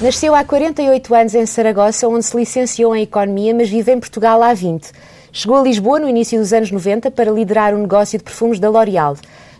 Nasceu há 48 anos em Saragossa, onde se licenciou em Economia, mas vive em Portugal há 20. Chegou a Lisboa no início dos anos 90 para liderar o negócio de perfumes da L'Oréal.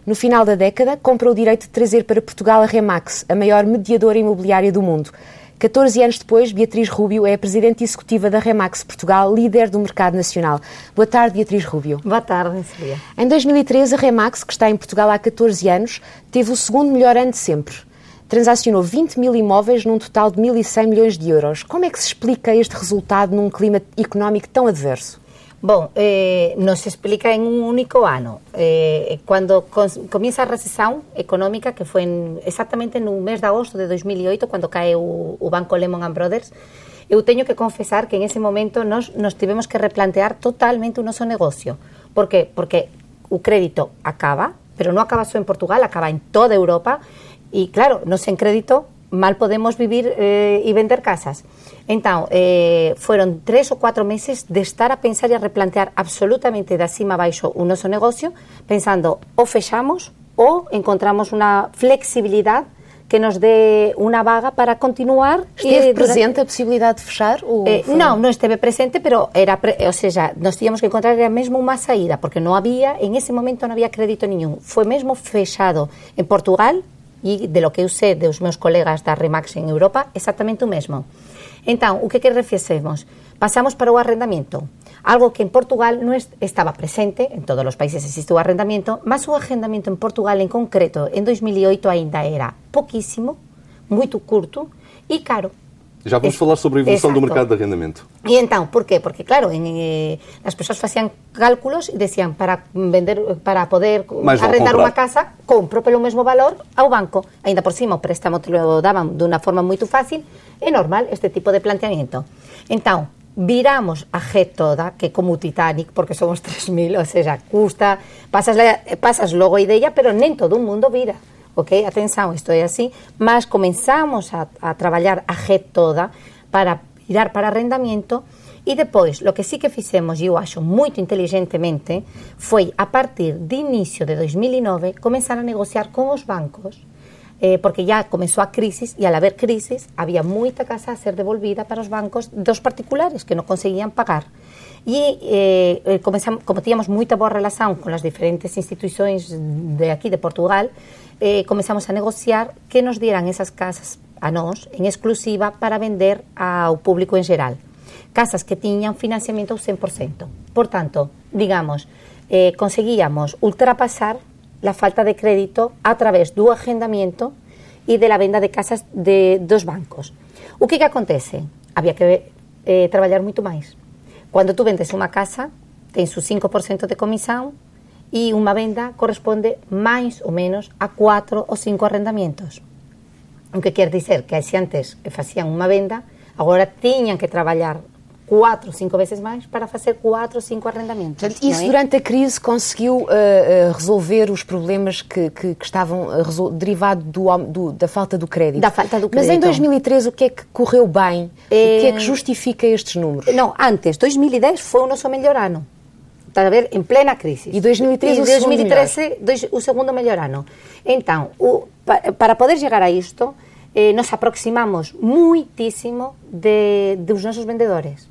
No final da década, comprou o direito de trazer para Portugal a Remax, a maior mediadora imobiliária do mundo. 14 anos depois, Beatriz Rubio é a presidente executiva da Remax Portugal, líder do mercado nacional. Boa tarde, Beatriz Rubio. Boa tarde, Sofia. Em 2013, a Remax, que está em Portugal há 14 anos, teve o segundo melhor ano de sempre. Transacionou 20 mil imóveis num total de 1.100 milhões de euros. Como é que se explica este resultado num clima económico tão adverso? Bom, eh, nos explica en un único ano. Eh, cando comienza a recesión económica, que foi en, exactamente no mes de agosto de 2008, cando cae o, o banco Lehman Brothers, eu teño que confesar que en ese momento nos, nos tivemos que replantear totalmente o noso negocio. Por que? Porque o crédito acaba, pero non acaba só en Portugal, acaba en toda Europa, e claro, nos en crédito mal podemos vivir eh, e vender casas. Entón, eh, foron tres ou cuatro meses de estar a pensar e a replantear absolutamente de acima a baixo o noso negocio, pensando o fechamos ou encontramos unha flexibilidade que nos dé unha vaga para continuar. Esteve presente a possibilidade de fechar? Ou eh, non, non esteve presente, pero era, pre, ou seja, nos tínhamos que encontrar era mesmo unha saída, porque non había, en ese momento non había crédito niñún. Foi mesmo fechado en Portugal, e de lo que eu sei dos meus colegas da Remax en Europa, exactamente o mesmo. Entón, o que que? Pasamos para o arrendamento. Algo que en Portugal non estaba presente, en todos os países existe o arrendamento, mas o arrendamento en Portugal en concreto en 2008 ainda era poquísimo, moito curto e caro. Já vamos falar sobre a evolução Exacto. do mercado de arrendamento. E então, por quê? Porque, claro, en, eh, as persoas facían cálculos e decían para vender para poder arrendar unha casa, compro pelo mesmo valor ao banco. Ainda por cima, o préstamo te lo daban de unha forma moito fácil. É normal este tipo de planteamiento. Então, viramos a G toda, que como o Titanic, porque somos 3.000, ou seja, custa, pasas, pasas logo a ideia, pero nem todo o mundo vira ok? Atenção, isto é assim, mas comenzamos a, a traballar a red toda para virar para arrendamento e depois, o que sí que fixemos, e eu acho moito inteligentemente, foi a partir de inicio de 2009 comenzar a negociar con os bancos eh, porque ya comenzou a crisis e al haber crisis había moita casa a ser devolvida para os bancos dos particulares que non conseguían pagar. E eh, eh comenzamos, como tíamos moita boa relación con as diferentes institucións de aquí de Portugal, eh, comenzamos a negociar que nos dieran esas casas a nós en exclusiva para vender ao público en geral. Casas que tiñan financiamento ao 100%. Por tanto, digamos, eh, conseguíamos ultrapasar la falta de crédito a través do agendamiento e de la venda de casas de dos bancos. O que que acontece? Había que eh, traballar moito máis. Cando tú vendes unha casa, tens o 5% de comisión e unha venda corresponde máis ou menos a 4 ou 5 arrendamientos. O que dizer que se antes facían unha venda, agora tiñan que traballar quatro, cinco vezes mais para fazer quatro, cinco arrendamentos. Portanto, isso é? durante a crise conseguiu uh, uh, resolver os problemas que, que, que estavam uh, derivados do, do, da falta do crédito. Da falta do crédito. Mas em 2013 o que é que correu bem? É... O que é que justifica estes números? Não, antes, 2010 foi o nosso melhor ano. Está a ver, em plena crise. E 2013 e 2013 dois, o segundo melhor ano. Então, o, para poder chegar a isto, eh, nos aproximamos muitíssimo de, dos nosos vendedores.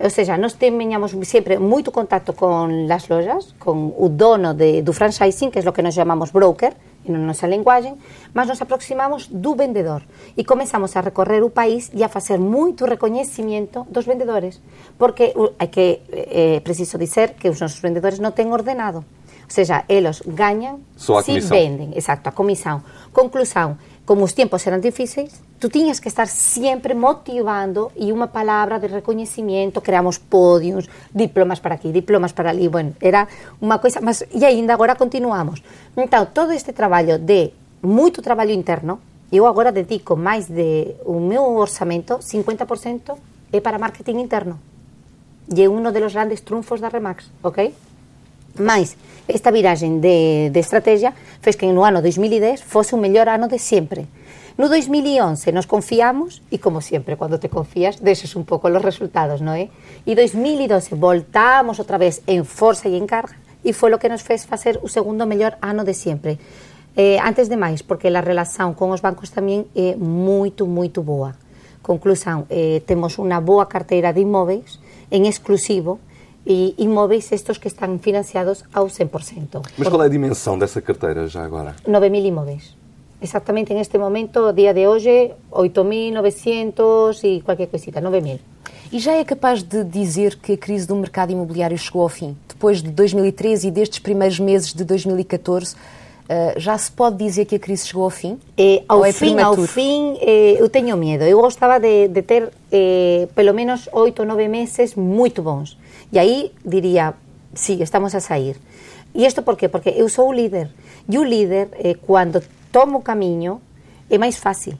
Ou seja, nós teñamos sempre moito contacto con as lojas, con o dono de, do franchising, que é o que nos chamamos broker, en nosa linguagem, mas nos aproximamos do vendedor. E comenzamos a recorrer o país e a facer moito recoñecimiento dos vendedores, porque hai que, é preciso dizer que os nosos vendedores non ten ordenado, ou seja, eles gañan se si venden, exacto, a comisión. Conclusão, como os tempos eran difíceis, tú tiñas que estar sempre motivando e unha palabra de reconhecimento, creamos podiums, diplomas para aquí, diplomas para ali, bueno, era unha coisa, mas e aínda agora continuamos. Entón, todo este traballo de moito traballo interno, eu agora dedico máis de o meu orçamento, 50% é para marketing interno. E é uno de los grandes trunfos da Remax, ok? Mais, esta viraxen de, de estrategia fez que no ano 2010 fose o mellor ano de sempre. No 2011 nos confiamos e, como sempre, cando te confías, deixas un pouco os resultados, non é? E 2012 voltamos outra vez en forza e en carga e foi o que nos fez facer o segundo mellor ano de sempre. Eh, antes de máis, porque a relación con os bancos tamén é moito, moito boa. Conclusão, eh, temos unha boa carteira de imóveis en exclusivo e imóveis estes que están financiados ao 100%. Mas qual é a dimensão dessa carteira já agora? 9.000 imóveis. Exactamente en este momento, día de hoje, 8.900 e qualquer coisita, 9.000. E já é capaz de dizer que a crise do mercado imobiliário chegou ao fim? Depois de 2013 e destes primeiros meses de 2014, Uh, já se pode dizer que a crise chegou ao fim? Eh, ao, é fim ao fim, eh, eu tenho medo. Eu gostava de, de ter eh, pelo menos oito ou nove meses muito bons. E aí diria, sí, estamos a sair. E isto por quê? Porque eu sou líder. E o líder, eh, cando tomo o camiño, é máis fácil.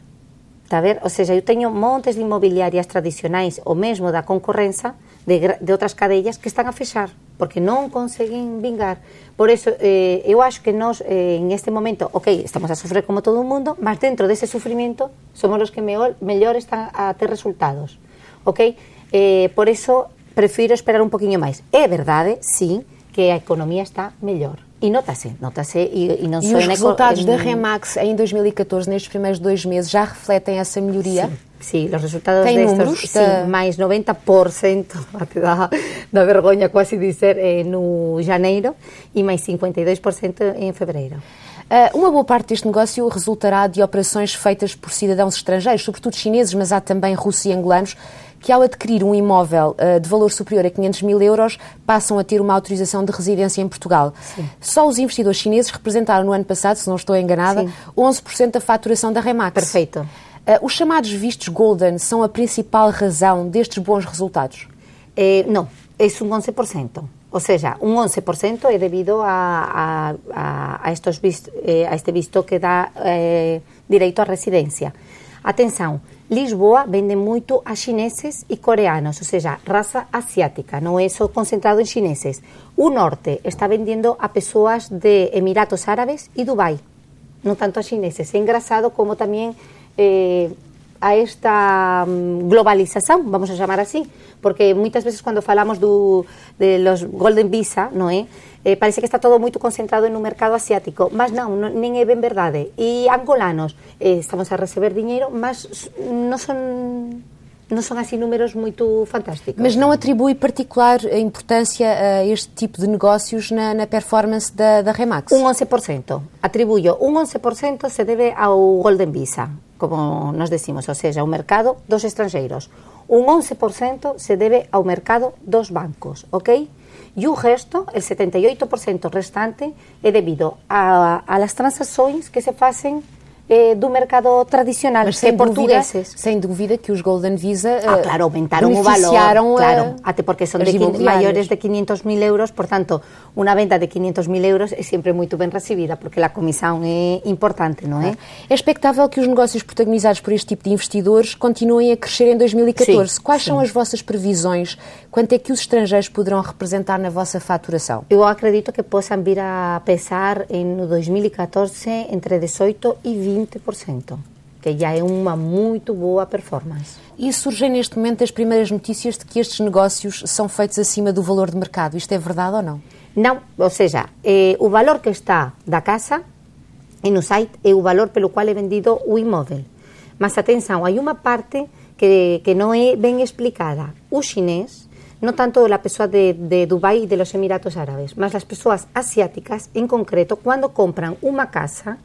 Está a ver? O sea, eu teño montes de inmobiliarias tradicionais o mesmo da concorrenza de, de outras cadellas que están a fechar porque non conseguen vingar. Por eso, eh, eu acho que nós, eh, en este momento, ok, estamos a sofrer como todo o mundo, mas dentro dese sufrimiento somos os que mellor, mellor están a ter resultados. Ok? Eh, por eso, prefiro esperar un poquinho máis. É verdade, sí, que a economía está mellor. E nota-se, nota-se e, e não E os resultados da Remax em 2014, nestes primeiros dois meses, já refletem essa melhoria? Sim. Sí, os resultados Tem destes, números, sí, da... máis 90%, até dá, dá vergonha quase dizer, eh, no janeiro e máis 52% em fevereiro. Uh, uma boa parte deste negócio resultará de operações feitas por cidadãos estrangeiros, sobretudo chineses, mas há também russos e angolanos, que ao adquirir um imóvel uh, de valor superior a 500 mil euros passam a ter uma autorização de residência em Portugal. Sim. Só os investidores chineses representaram no ano passado, se não estou enganada, Sim. 11% da faturação da Remax. Perfeito. Uh, os chamados vistos Golden são a principal razão destes bons resultados? Eh, não, é um 11%. Ou seja, un 11% é debido a, a, a, estos visto, eh, a este visto que dá eh, direito á residencia. Atenção, Lisboa vende moito a chineses e coreanos, ou seja, raza asiática, non é só concentrado en chineses. O norte está vendendo a persoas de Emiratos Árabes e Dubai, non tanto a chineses. É engraçado como tamén eh, a esta globalización, vamos a chamar así, porque moitas veces cando falamos de los Golden Visa, non é? eh, parece que está todo moito concentrado no mercado asiático, mas non, non nin é ben verdade. E angolanos, eh, estamos a receber diñeiro, mas non son non son así números moito fantásticos. Mas não atribui particular importância a este tipo de negócios na, na performance da, da Remax? Un 11%. Atribuyo un 11% se debe ao Golden Visa, como nós decimos, ou seja, ao mercado dos estrangeiros. Un 11% se debe ao mercado dos bancos, ok? E o resto, el 78% restante, é debido a, a las transacções que se fazem eh, do mercado tradicional Mas sem portugueses. Dúvida, sem dúvida que os Golden Visa ah, claro, aumentaron o valor. Claro, até porque son de maiores de 500 mil euros, por tanto, unha venda de 500 mil euros é sempre moito ben recibida, porque a comisión é importante, non é? É expectável que os negócios protagonizados por este tipo de investidores continuem a crescer em 2014. Sim, Quais sim. são as vossas previsões? Quanto é que os estrangeiros poderão representar na vossa faturação? Eu acredito que possam vir a pesar em 2014 entre 18 e 20 20%, que já é uma muito boa performance. E surgem neste momento as primeiras notícias de que estes negócios são feitos acima do valor de mercado. Isto é verdade ou não? Não, ou seja, eh, o valor que está da casa e no site é o valor pelo qual é vendido o imóvel. Mas atenção, há uma parte que, que não é bem explicada. O chinês, não tanto a pessoa de, de Dubai e de los Emiratos Árabes, mas as pessoas asiáticas, em concreto, quando compram uma casa,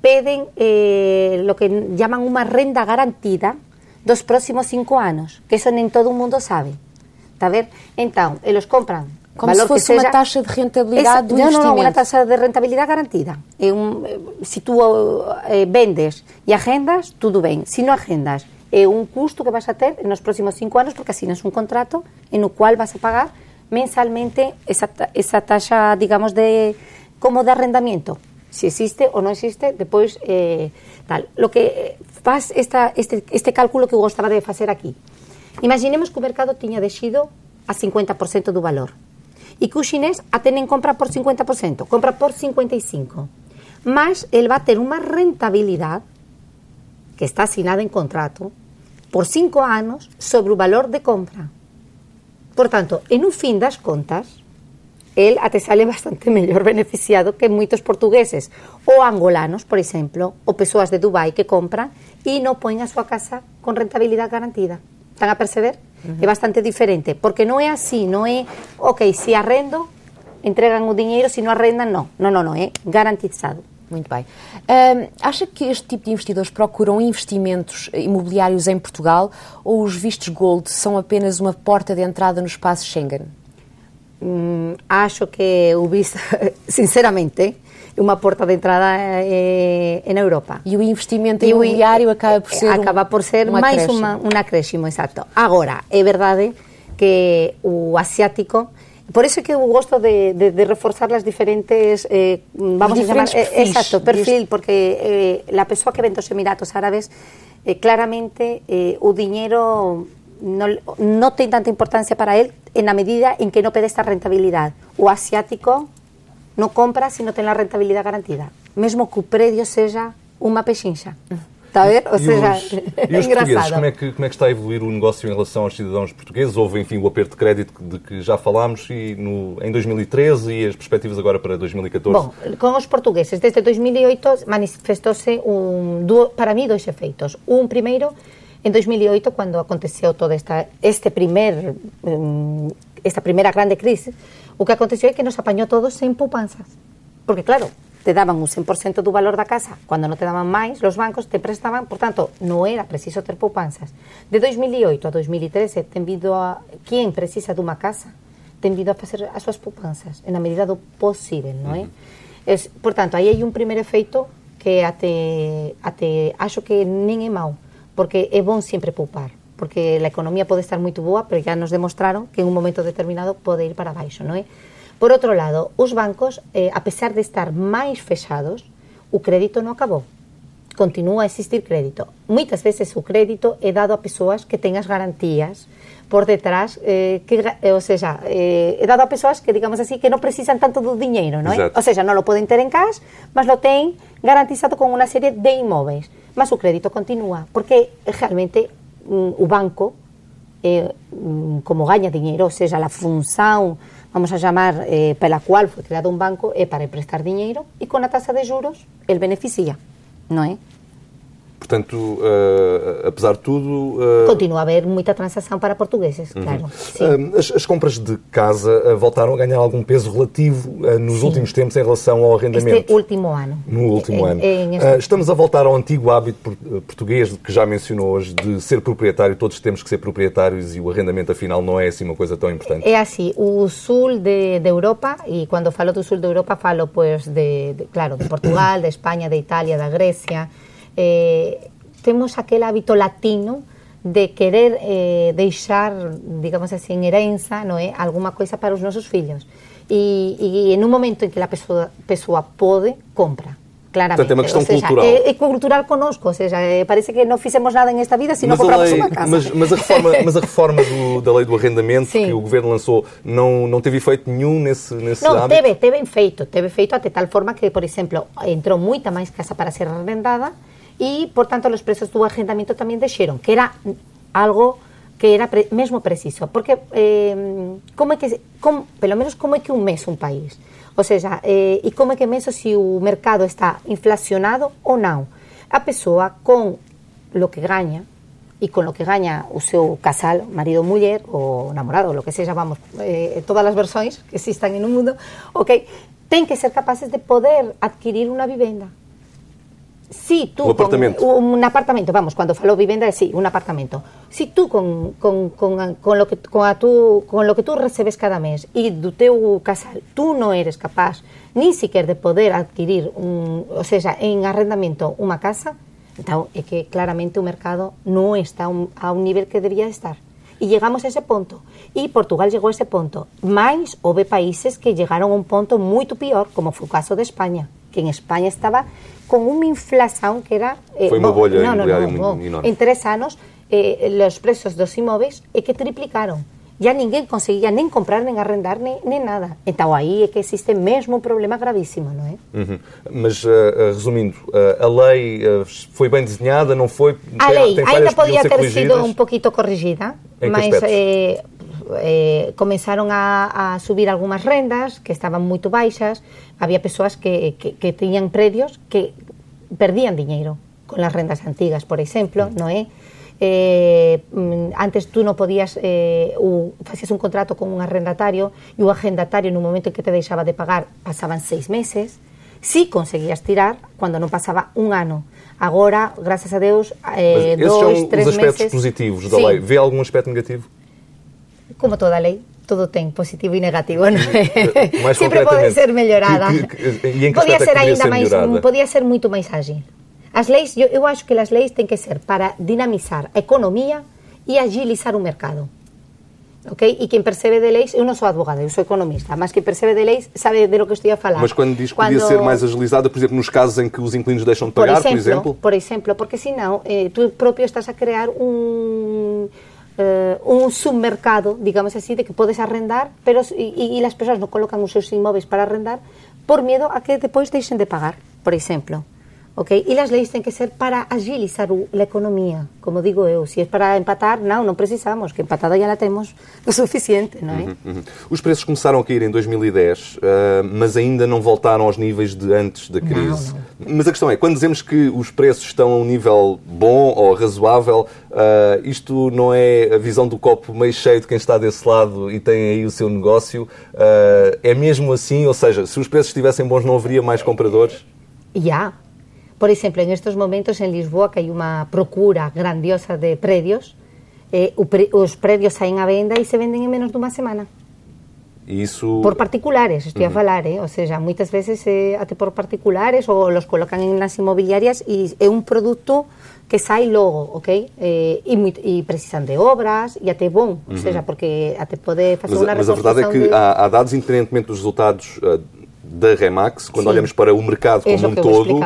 peden eh, lo que llaman unha renda garantida dos próximos cinco anos, que eso nen todo o mundo sabe. Está ver? Entón, eles compran como valor se fosse unha taxa de rentabilidade do investimento. Non, non, unha taxa de rentabilidade garantida. É un, eh, se tú eh, vendes e agendas, tudo ben. Se non agendas, é un custo que vas a ter nos próximos cinco anos porque asinas un contrato en o cual vas a pagar mensalmente esa, esa taxa, digamos, de como de arrendamiento si existe ou non existe, depois eh, tal. Lo que faz esta, este, este cálculo que eu gostaba de facer aquí. Imaginemos que o mercado tiña dexido a 50% do valor e que o xinés a ten en compra por 50%, compra por 55%. Mas el va a ter unha rentabilidade que está asinada en contrato por 5 anos sobre o valor de compra. Por tanto, en un fin das contas, él até sale bastante mellor beneficiado que moitos portugueses ou angolanos, por exemplo, ou persoas de Dubai que compran e non poen a súa casa con rentabilidade garantida. Están a perceber? Uh -huh. É bastante diferente, porque non é así, non é, ok, se arrendo, entregan o dinheiro, se non arrendan, non. Non, non, non, é garantizado. Muito bem. Um, acha que este tipo de investidores procuram investimentos imobiliários em Portugal ou os vistos Gold são apenas uma porta de entrada no espaço Schengen? Hum, acho que o visto, sinceramente, uma porta de entrada é na Europa. E o investimento imobiliário e, acaba por ser acaba por ser um mais uma, um acréscimo, exato. Agora, é verdade que o asiático por eso é que gosto de, de, de reforzar as diferentes, eh, vamos a llamar, eh, exacto, perfil, porque eh, la persoa que ven dos Emiratos Árabes, eh, claramente eh, o dinheiro no, no ten tanta importancia para él en la medida en que no pede esta rentabilidad. O asiático non compra se non ten a rentabilidade garantida, mesmo que o predio seja unha pechincha. Está a ver? Ou e seja, os, e os portugueses, como é, que, como é que está a evoluir o negócio em relação aos cidadãos portugueses? Houve, enfim, o aperto de crédito de que já falámos e no, em 2013 e as perspectivas agora para 2014? Bom, com os portugueses, desde 2008 manifestou-se, um, para mim, dois efeitos. Um, primeiro, em 2008, quando aconteceu toda esta este primer, um, esta primeira grande crise, o que aconteceu é que nos apañou todos sen poupanzas. Porque claro, te daban un 100% do valor da casa, cando non te daban máis, los bancos te prestaban, por tanto, non era preciso ter poupanzas. De 2008 a 2013, ten vindo a quen precisa dunha casa, ten vindo a facer as súas poupanzas, en a medida do posible, non é? Uh -huh. es, por tanto, aí hai un primeiro efeito que até, até acho que nin é mau, porque é bon sempre poupar porque a economía pode estar moito boa, pero ya nos demostraron que en un momento determinado pode ir para baixo, non é? Eh? Por outro lado, os bancos, eh, a pesar de estar máis fechados, o crédito non acabou. Continúa a existir crédito. Moitas veces o crédito é dado a persoas que ten as garantías por detrás, eh, que, eh, ou seja, eh, é dado a persoas que, digamos así, que non precisan tanto do diñeiro, non é? Eh? Ou seja, non lo poden ter en cash, mas lo ten garantizado con unha serie de imóveis. Mas o crédito continúa, porque realmente o banco, eh, como gaña diñeiro, ou seja, a función vamos a llamar, eh, pela cual foi creado un banco é para prestar diñeiro e con a tasa de juros el beneficia, non é? Portanto, uh, apesar de tudo. Uh... Continua a haver muita transação para portugueses, uhum. claro. Uh, as, as, compras de casa voltaram a ganhar algum peso relativo nos Sim. últimos tempos em relação ao arrendamento? Este último ano. No último é, ano. É, estamos a voltar ao antigo hábito português que já mencionou hoje de ser proprietário, todos temos que ser proprietários e o arrendamento afinal não é assim uma coisa tão importante? É assim, o sul de, de Europa, e quando falo do sul de Europa falo, pues, de, de claro, de Portugal, de Espanha, de Itália, da Grecia eh, temos aquel hábito latino de querer eh, deixar, digamos así, en herenza, non é, alguma coisa para os nosos fillos. E, e en un momento en que a persoa, persoa pode, compra. Claramente. Portanto, é uma questão seja, cultural. É, é, cultural connosco, ou seja, é, parece que não fizemos nada nesta vida se não compramos lei, uma casa. Mas, mas a reforma, mas a reforma do, da lei do arrendamento Sim. que o Governo lançou não, não teve efeito nenhum nesse, nesse não, âmbito? teve, teve efeito. Teve efeito até tal forma que, por exemplo, entrou muita mais casa para ser arrendada e, portanto, os preços do arrendamento tamén deixeron, que era algo que era pre, mesmo preciso, porque eh, como é que, como, pelo menos como é que un mes un país, ou seja, eh, e como é que mes se o mercado está inflacionado ou non. A persoa con lo que gaña e con lo que gaña o seu casal, marido, muller, ou namorado, ou lo que seja, vamos, eh, todas as versões que existan en un mundo, ok, ten que ser capaces de poder adquirir unha vivenda si tú... Un apartamento. Con, un apartamento, vamos, cuando falo vivenda, sí, un apartamento. Si tú con, con, con, con, lo que, con, a tú, con lo que tú recebes cada mes e do teu casal, tú non eres capaz ni siquiera de poder adquirir, un, o sea, en arrendamiento unha casa, então é que claramente o mercado non está un, a un nivel que debía estar. E llegamos a ese punto. E Portugal llegou a ese punto. Mais houve países que llegaron a un punto moito pior, como foi o caso de España, que en España estaba con unha inflación que era... Eh, Foi no, no, no. En tres anos, eh, os preços dos imóveis é que triplicaron. Ya ninguén conseguía nen comprar, nen arrendar, nen, nen nada. Então aí é que existe mesmo um problema gravíssimo, não é? Uhum. Mas, uh, resumindo, uh, a lei uh, foi bem desenhada, não foi? A lei ainda podia ter corrigidas? sido um pouquinho corrigida, mas eh, comenzaron a, a subir algunhas rendas que estaban moito baixas, había persoas que, que, que tiñan predios que perdían diñeiro con las rendas antigas, por exemplo, mm. non é? Eh, mm, antes tú non podías eh, facías un contrato con un arrendatario e o arrendatario no momento en que te deixaba de pagar pasaban seis meses si conseguías tirar cando non pasaba un ano agora, graças a Deus eh, dois, três meses... os aspectos meses... positivos da Sim. lei. Vê algum aspecto negativo? Como toda lei, todo ten positivo e negativo, non é? Sempre pode ser mellorada. Que, que, que, e podía ser aínda máis, podía ser moito máis ágil. As leis, eu, eu acho que as leis ten que ser para dinamizar a economía e agilizar o mercado. Ok? E quen percebe de leis, eu non sou advogada, eu sou economista, mas quem percebe de leis sabe de lo que estou a falar. Mas quando diz que quando... podia ser mais agilizada, por exemplo, nos casos em que os inquilinos deixam de pagar, por exemplo? Por exemplo, por exemplo porque senão eh, tu próprio estás a crear un eh, un submercado, digamos así, de que podes arrendar, pero e, e as persoas non colocan seus inmóveis para arrendar por miedo a que depois deixen de pagar, por exemplo. Okay? E as leis têm que ser para agilizar a economía, como digo eu. Se é para empatar, não, não precisamos, que empatada já la temos o suficiente, não é? Uhum, uhum. Os preços começaram a cair em 2010, uh, mas ainda não voltaram aos níveis de antes da crise. Não, não. Mas a questão é, quando dizemos que os preços estão a um nível bom ou razoável, uh, isto não é a visão do copo meio cheio de quem está desse lado e tem aí o seu negócio. Uh, é mesmo assim? Ou seja, se os preços estivessem bons, não haveria mais compradores? Já. Yeah Por exemplo, en estos momentos en Lisboa que hai unha procura grandiosa de predios, eh, os predios saen a venda e se venden en menos dunha semana. Por particulares, estou a falar, eh? o sea, moitas veces eh, até por particulares ou los colocan en las inmobiliarias e é un produto que sai logo, ok? Eh, e, muito, e precisan de obras e até bom, ou seja, porque até pode fazer unha Mas a verdade é que de... há, há dados, independentemente dos resultados uh, da Remax, quando Sim. olhamos para o mercado como um todo, uh, uh,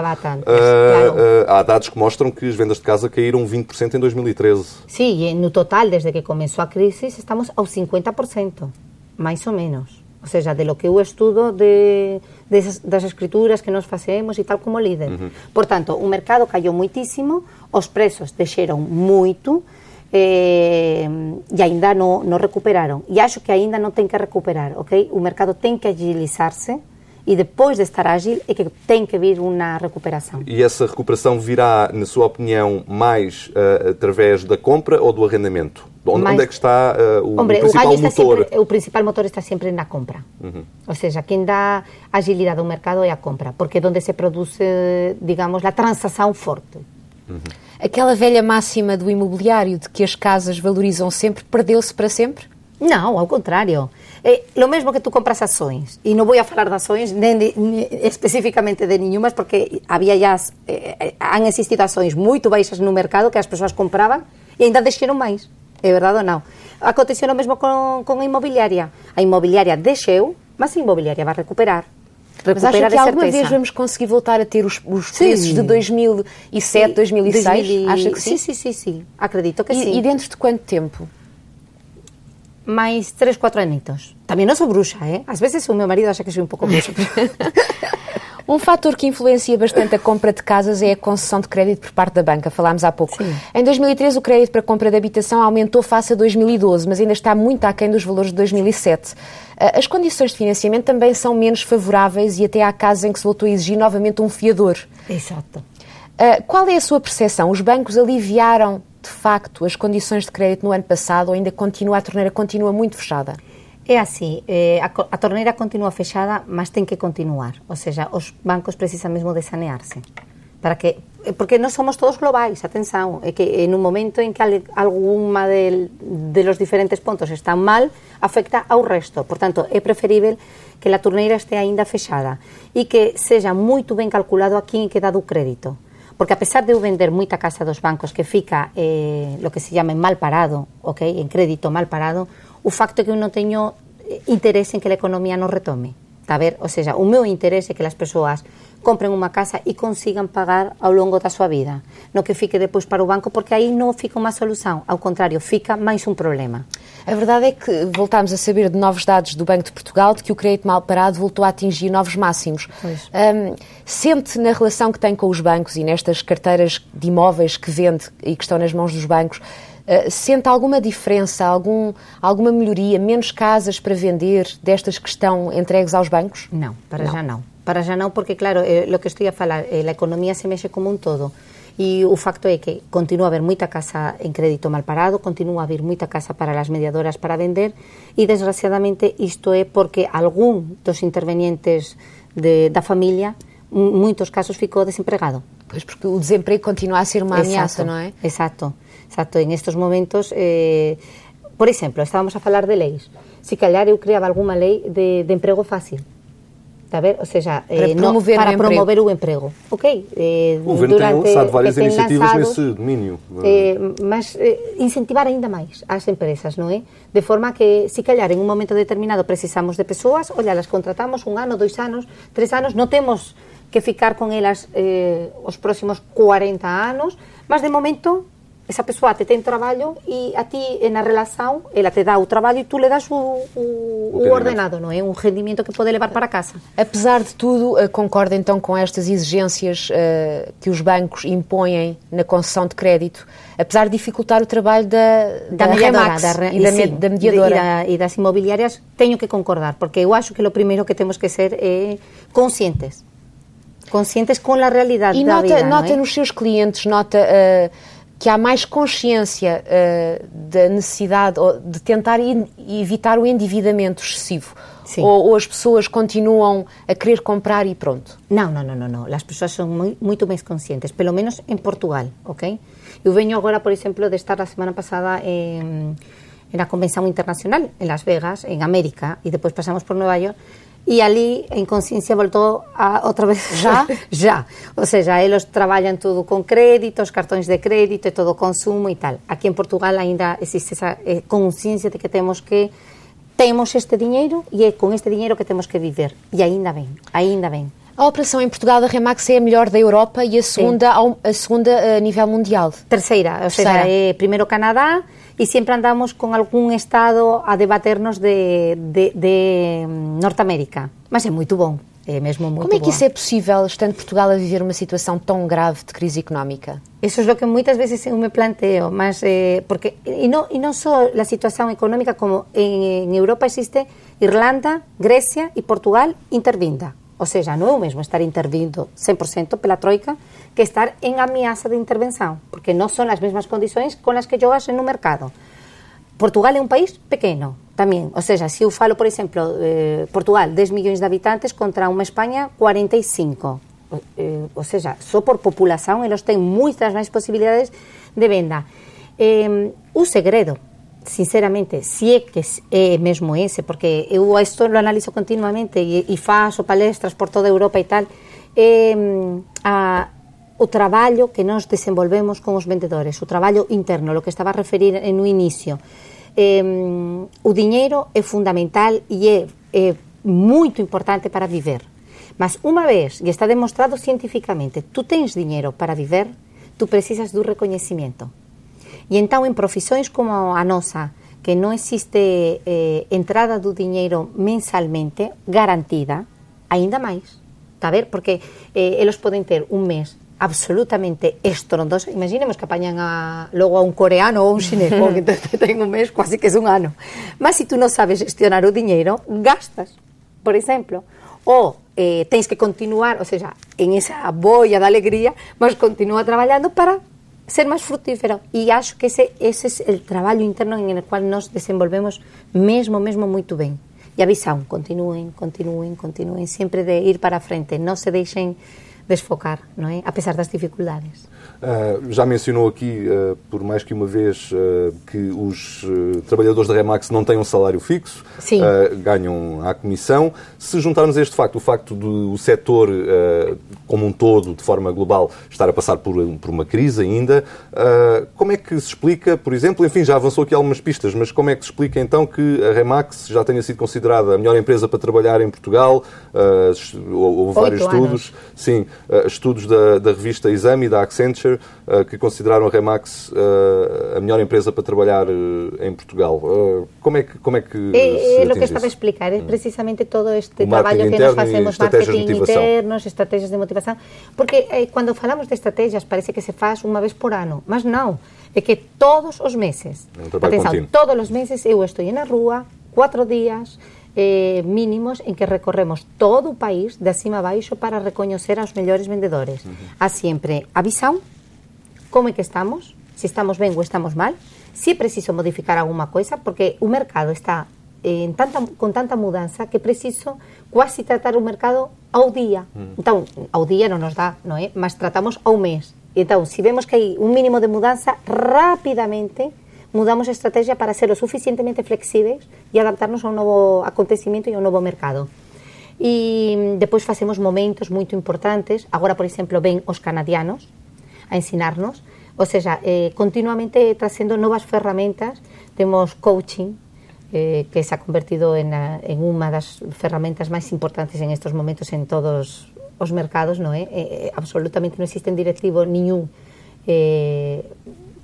há dados que mostram que as vendas de casa caíram 20% em 2013. Sim, e no total, desde que começou a crise, estamos aos 50%, mais ou menos. Ou seja, de lo que eu estudo de, de das escrituras que nós fazemos e tal como líder. Uh -huh. Portanto, o mercado caiu muitíssimo, os preços desceram muito, eh, e ainda não, não recuperaram. E acho que ainda não tem que recuperar, ok? O mercado tem que agilizar-se, e depois de estar ágil é que tem que vir uma recuperação. E essa recuperação virá, na sua opinião, mais uh, através da compra ou do arrendamento? Onde, Mais, onde é que está uh, o, Hombre, o principal o motor? Sempre, o principal motor está sempre na compra. Uhum. Ou seja, quem dá agilidade ao mercado é a compra, porque é onde se produz, digamos, a transação forte. Uhum. Aquela velha máxima do imobiliário de que as casas valorizam sempre, perdeu-se para sempre? Não, ao contrário. É lo mesmo que tú compras ações, e non vou a falar de ações nem, de, nem especificamente de nenhumas, porque había ya, eh, han existido ações moito baixas no mercado que as persoas compraban e ainda desxeron máis. É verdade ou non? Aconteceu o mesmo con, con a inmobiliaria. A inmobiliaria desceu, mas a inmobiliaria vai recuperar. Mas acha que alguma vez vamos conseguir voltar a ter os, os preços de 2007, 2006? 2000, acha que sim? Sim, sim, sim, sim. Acredito que e, sim. E dentro de quanto tempo? Máis tres, cuatro anitos. Tamén non sou bruxa, eh? Ás veces o meu marido acha que sou un pouco bruxa. Um fator que influencia bastante a compra de casas é a concessão de crédito por parte da banca, falámos há pouco. Sim. Em 2013, o crédito para compra de habitação aumentou face a 2012, mas ainda está muito aquém dos valores de 2007. Ah, as condições de financiamento também são menos favoráveis e até há casos em que se voltou a exigir novamente um fiador. Exato. Uh, qual é a sua percepção? Os bancos aliviaram de facto as condições de crédito no ano passado ainda continua, a torneira continua muito fechada? É assim, eh, a, a torneira continua fechada, mas tem que continuar. Ou seja, os bancos precisam mesmo de sanear-se. Para que, porque non somos todos globais, atenção, é que en un momento en que alguma de, de los diferentes pontos están mal, afecta ao resto. Por tanto, é preferível que a torneira este aínda fechada e que seja moito ben calculado a quen que dado o crédito Porque a pesar de eu vender moita casa dos bancos que fica eh, lo que se chama mal parado, okay, en crédito mal parado, o facto é que eu non teño eh, interés en que a economía non retome. Está a ver, o sea, o meu interés é que as persoas compren unha casa e consigan pagar ao longo da súa vida. No que fique depois para o banco, porque aí non fica unha solución. Ao contrario, fica máis un problema. A verdade é que voltámos a saber de novos dados do Banco de Portugal de que o crédito mal parado voltou a atingir novos máximos. Um, sente na relação que tem com os bancos e nestas carteiras de imóveis que vende e que estão nas mãos dos bancos, Uh, sente alguma diferença, algum, alguma melhoria, menos casas para vender destas que estão entregues aos bancos? Não, para não. já não. Para xa non, porque claro, eh, lo que estou a falar, eh, a economía se mexe como un todo. E o facto é que continúa a haber moita casa en crédito mal parado, continúa a haber moita casa para as mediadoras para vender e, desgraciadamente, isto é porque algún dos intervenientes de, da familia moitos casos ficou desempregado. Pois porque o desemprego continua a ser unha ameaza, non é? Exacto, exacto. En estes momentos, eh, por exemplo, estábamos a falar de leis. Si calhar eu creaba alguma lei de, de emprego fácil Está a ver? Ou seja, para eh, promover, no, para o, promover emprego. o emprego. Ok? Eh, o governo tem lançado várias iniciativas lançados, nesse domínio. Eh, mas eh, incentivar ainda máis as empresas, non é? De forma que, se calhar, en un momento determinado precisamos de persoas, olha, las contratamos un ano, dois anos, tres anos, non temos que ficar con elas eh, os próximos 40 anos, mas de momento esa persoa te ten traballo e a ti na relación ela te dá o traballo e tú le das o, o, o ordenado, non é? Un rendimento que pode levar para casa. Apesar de tudo, eh, concorda então com estas exigências uh, que os bancos impõem na concessão de crédito, apesar de dificultar o trabalho da, da, da Remax da, e, da, sim, da mediadora. E, da, e das imobiliarias, teño que concordar, porque eu acho que o primeiro que temos que ser é conscientes conscientes com a realidade e da nota, vida. E nota é? nos seus clientes, nota uh, que há mais consciência uh, da necessidade de tentar evitar o endividamento excessivo. Ou, ou, as pessoas continuam a querer comprar e pronto? Não, não, não, não, não. As pessoas são muito, muito mais conscientes, pelo menos em Portugal, ok? Eu venho agora, por exemplo, de estar a semana passada em, na Convenção Internacional em Las Vegas, em América, e depois passamos por Nova York, e ali a inconsciencia voltou a outra vez. Já já ou seja eles traballan tudo con créditos cartões de crédito e todo consumo e tal. Aquí en Portugal ainda existe esa eh, consciencia de que temos que temos este dinheiro e é con este dinheiro que temos que viver. E ainda ben ainda ben a operação em Portugal da Remax é a melhor da Europa e a segunda, a segunda a nível mundial. Terceira, ou seja, é primeiro Canadá, e sempre andamos con algún estado a debaternos de, de, de Norteamérica. Mas é moito bom, é mesmo muito Como é que isso é possível, estando Portugal a viver uma situação tão grave de crise económica? Eso es lo que muchas veces eu me planteo, mas eh, porque e non e non só a situación económica como en, en Europa existe Irlanda, Grecia e Portugal intervinda. Ou seja, non é o mesmo estar intervindo 100% pela troika que estar en ameaza de intervención, porque non son as mesmas condições con as que jogas un mercado. Portugal é un país pequeno, tamén. Ou seja, se eu falo, por exemplo, eh, Portugal, 10 millóns de habitantes contra unha España, 45. Eh, ou seja, só por populación eles têm moitas máis posibilidades de venda. Eh, o segredo, sinceramente, si é que é mesmo ese, porque eu lo analizo continuamente e, e faço palestras por toda Europa e tal, eh, a, o traballo que nós desenvolvemos con os vendedores, o traballo interno, o que estaba a referir en un inicio. Eh, o diñeiro é fundamental e é, é moito importante para viver. Mas unha vez, e está demostrado científicamente, tú tens diñeiro para viver, tú precisas do recoñecimiento. E entón en profesións como a nosa, que non existe eh, entrada do diñeiro mensalmente garantida, aínda máis. Está ver? Porque eh, eles poden ter un mes absolutamente estrondoso. Imaginemos que apañan a, logo a un coreano ou un xinepón, que ten un mes quasi que é un ano. Mas se si tú non sabes gestionar o diñeiro, gastas, por exemplo. Ou eh, tens que continuar, ou seja, en esa boia da alegría, mas continúa traballando para ser máis frutífero. E acho que ese, ese é el traballo interno en el cual nos desenvolvemos mesmo, mesmo moito ben. E avisaun, continúen, continúen, continúen, sempre de ir para a frente, non se deixen desfocar, não é? Apesar das dificuldades. Uh, já mencionou aqui, uh, por mais que uma vez, uh, que os trabalhadores da Remax não têm um salário fixo, ganham a comissão. Se juntarmos a este facto, o facto do setor como um todo, de forma global, estar a passar por, por uma crise ainda, como é que se explica, por exemplo, enfim, já avançou aqui algumas pistas, mas como é que se explica então que a Remax já tenha sido considerada a melhor empresa para trabalhar em Portugal? houve vários estudos. Sim, uh, estudos da, da, revista Exame e da Accenture que consideraram a Remax uh, a melhor empresa para trabalhar em Portugal. como é que como é que É, é o que estava a explicar, é precisamente todo este trabalho que nós fazemos, marketing internos, estrategias de motivação, porque eh, quando falamos de estrategias parece que se faz unha vez por ano, mas non, é que todos os meses, é um atención, todos os meses eu estou na rúa, cuatro días, eh, mínimos en que recorremos todo o país de acima a baixo para recoñecer aos mellores vendedores. Uh -huh. A sempre a visão, como é que estamos, se estamos ben ou estamos mal, se é preciso modificar alguma coisa, porque o mercado está en tanta, con tanta mudanza que preciso quase tratar o mercado ao día. -huh. Entón, ao día non nos dá, non é? Mas tratamos ao mes. Entón, se vemos que hai un mínimo de mudanza, rapidamente mudamos a estrategia para ser lo suficientemente flexibles e adaptarnos a un novo acontecimiento e a un novo mercado. E depois facemos momentos moito importantes. Agora, por exemplo, ven os canadianos a ensinarnos. Ou seja, eh, continuamente trazendo novas ferramentas, temos coaching, eh, que se ha convertido en, a, en unha das ferramentas máis importantes en estos momentos en todos os mercados, non é? Eh? Eh, eh, absolutamente non existe directivo niñún eh,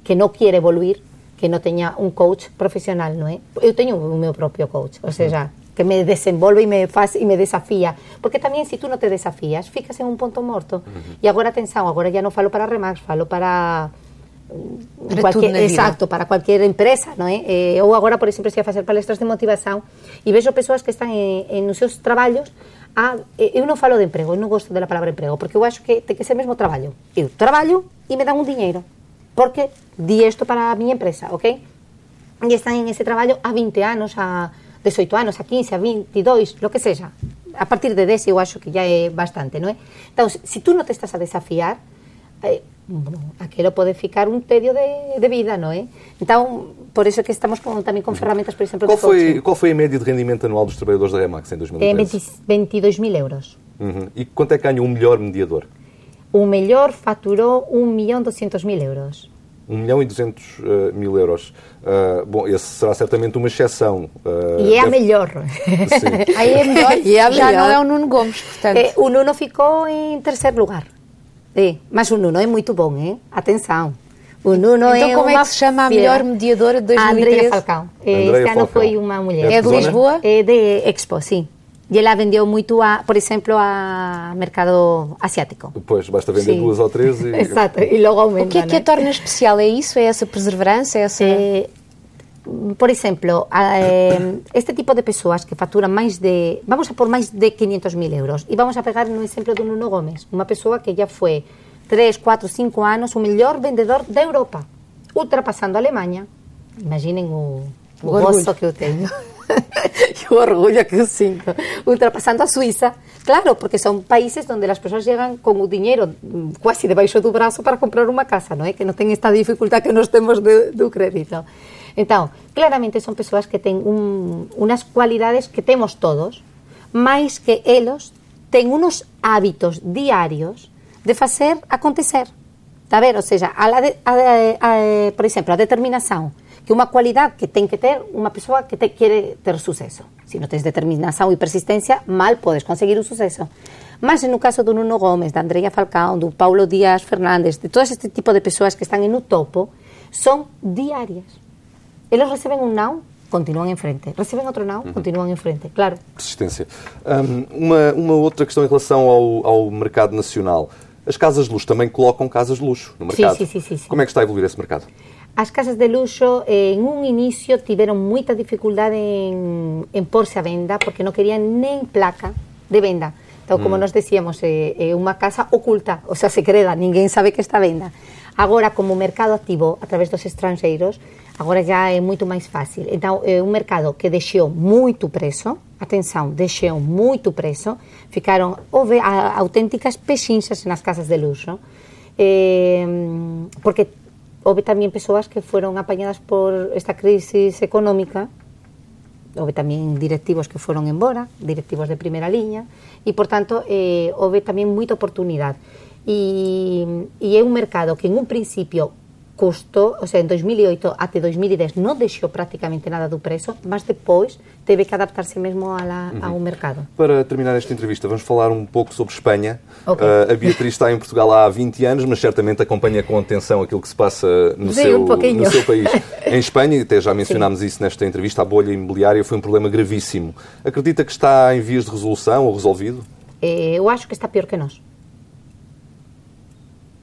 que non quere evoluir, que non teña un coach profesional, non é? Eu teño o meu propio coach, ou seja, que me desenvolve e me faz e me desafía, porque tamén se si tú non te desafías, ficas en un ponto morto. Uh -huh. E agora atención, agora ya non falo para Remax, falo para para cualquier, exacto, para cualquier empresa, non é? Eh, ou agora, por exemplo, se a facer palestras de motivación e vexo persoas que están en, en os seus traballos a, eu non falo de emprego, eu non gosto da palabra emprego, porque eu acho que ten que ser mesmo traballo. Eu traballo e me dan un diñeiro porque di isto para a miña empresa, ok? E están en ese traballo a 20 anos, a 18 anos, a 15, a 22, lo que sexa. A partir de 10 eu acho que ya é bastante, non é? Entón, se tú non te estás a desafiar, eh, bueno, aquilo pode ficar un tedio de, de vida, non é? Entón, por iso que estamos tamén con ferramentas, por exemplo, qual foi, qual foi a média de rendimento anual dos trabalhadores da Remax em 2013? É 22 mil euros. Uhum. E quanto é que ganha um melhor mediador? O mellor faturou 1.200.000 euros. 1 milhão e 200 uh, eh, mil euros. Uh, bom, esse será certamente uma exceção. Uh, e é deve... a melhor. Sim. Aí é melhor. e é Já melhor. não é o Nuno Gomes, portanto. É, o Nuno ficou em terceiro lugar. É, mas o Nuno é muito bom, hein? Atenção. O Nuno então, é como é que se chama a melhor mediadora de 2013? A Andrea Falcão. Andrea este Falcão. ano foi uma mulher. É de Lisboa? É de Expo, sim. E ela vendeu muito, a, por exemplo, a mercado asiático. Pois, basta vender Sim. duas ou três e... Exato, e logo aumenta. O que é que a torna especial? É isso? É essa perseverança? É essa... É, por exemplo, este tipo de pessoas que faturan máis de... Vamos a por máis de 500 mil euros. E vamos a pegar no exemplo do Nuno Gómez, unha pessoa que já foi 3, 4, 5 anos o mellor vendedor da Europa, ultrapasando a Alemanha. Imaginen o, o, o gozo que eu teño. y orgullo que os cinco, ultrapasando a Suiza. Claro, porque son países donde las personas llegan con o dinheiro quasi debaixo do brazo para comprar unha casa, non é? Que non ten esta dificultad que nos temos de, crédito. Entón, claramente son persoas que ten un, unas cualidades que temos todos, máis que elos ten unos hábitos diarios de facer acontecer. A ver, ou seja, a, a, a, por exemplo, a determinación que unha cualidade que ten que ter unha persoa que te quere ter suceso. Se non tens determinación e persistencia, mal podes conseguir o suceso. Mas no caso do Nuno Gómez, da Andrea Falcão, do Paulo Díaz Fernández, de todo este tipo de persoas que están en o topo, son diarias. Eles receben un não, continúan en frente. Receben outro não, uhum. continuam em frente, claro. Persistência. Um, uma, uma outra questão em relação ao, ao mercado nacional. As casas de luxo também colocam casas de luxo no mercado. Sim, sim, sim, sim. Como é que está a evoluir esse mercado? As casas de luxo eh, en un inicio tiveron moita dificultade en, en porse a venda porque non querían nen placa de venda. Então, como mm. nos decíamos, é, eh, é unha casa oculta, o sea, secreta, ninguén sabe que está a venda. Agora, como mercado activo a través dos estranxeiros, agora já é moito máis fácil. Então, é un mercado que deixou moito preso, atenção, deixou moito preso, ficaron houve a, auténticas pexinxas nas casas de luxo, eh, porque houve tamén persoas que foron apañadas por esta crisis económica houve tamén directivos que foron embora, directivos de primeira liña, e, por tanto, eh, houve tamén moita oportunidade. E, e un mercado que, en un principio, custou, ou seja, em 2008 até 2010 não deixou praticamente nada do preço, mas depois teve que adaptar-se mesmo la, uhum. ao mercado. Para terminar esta entrevista, vamos falar um pouco sobre Espanha. Okay. Uh, a Beatriz está em Portugal há 20 anos, mas certamente acompanha com atenção aquilo que se passa no, seu, um no seu país. em Espanha, até já mencionámos Sim. isso nesta entrevista, a bolha imobiliária foi um problema gravíssimo. Acredita que está em vias de resolução ou resolvido? Eh, eu acho que está pior que nós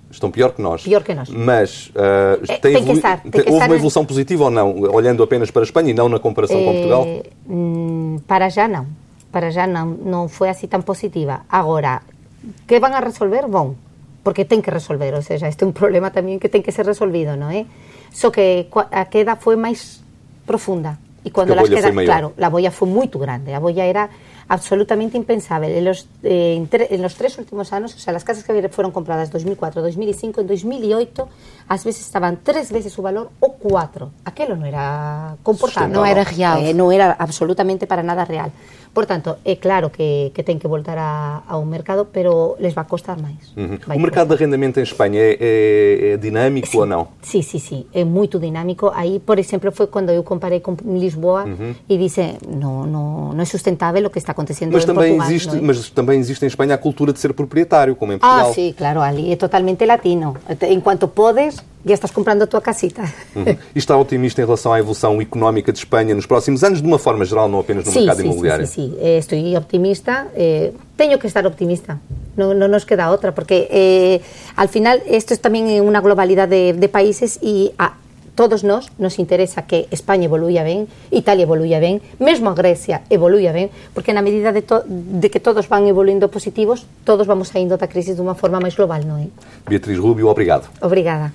estão pior que nós. Pior que nós. Mas uh, tem, tem, que estar, tem que houve uma evolução positiva ou não, olhando apenas para a Espanha e não na comparação com Portugal? Mm, para já não. Para já não, não foi assim tão positiva. Agora, que vão a resolver? Bom, porque tem que resolver, ou seja, este é um problema também que tem que ser resolvido, não é? Só que a queda foi mais profunda. E quando as quedas, claro, a boia foi muito grande. A boia era absolutamente impensable. En los, eh, en, en los tres últimos años, o sea, las casas que fueron compradas en 2004, 2005, en 2008, ás veces estaban tres veces su valor o cuatro. Aquello no era comportable. Non era real. Eh, non era absolutamente para nada real. Por tanto, é claro que, que ten que voltar a, ao mercado, pero les va a costar máis. Uh -huh. O mercado de arrendamento en España é, é, é dinâmico ou non? Sí, sí, sí, é moito dinámico. Aí, por exemplo, foi cando eu comparei con Lisboa uh -huh. e dice, no, no, no é sustentável o que está acontecendo mas também Portugal. Existe, é? Mas também existe em Espanha a cultura de ser proprietário, como em Portugal. Ah, sí, claro, ali é totalmente latino. En cuanto podes, já estás comprando a tua casita. Uhum. E está otimista em relação à evolução económica de Espanha nos próximos anos, de uma forma geral, não apenas no sí, mercado sí, imobiliário? Sim, sí, sí, eh, estoy optimista, eh, teño que estar optimista. No, no nos queda outra, porque eh, al final isto é tamén unha globalidade de, de países e a todos nós nos interesa que España evoluía ben, Italia evoluía ben, mesmo a Grecia evoluía ben, porque na medida de, to, de que todos van evoluindo positivos, todos vamos saindo da crisis dunha forma máis global, non é? Beatriz Rubio, obrigado. Obrigada.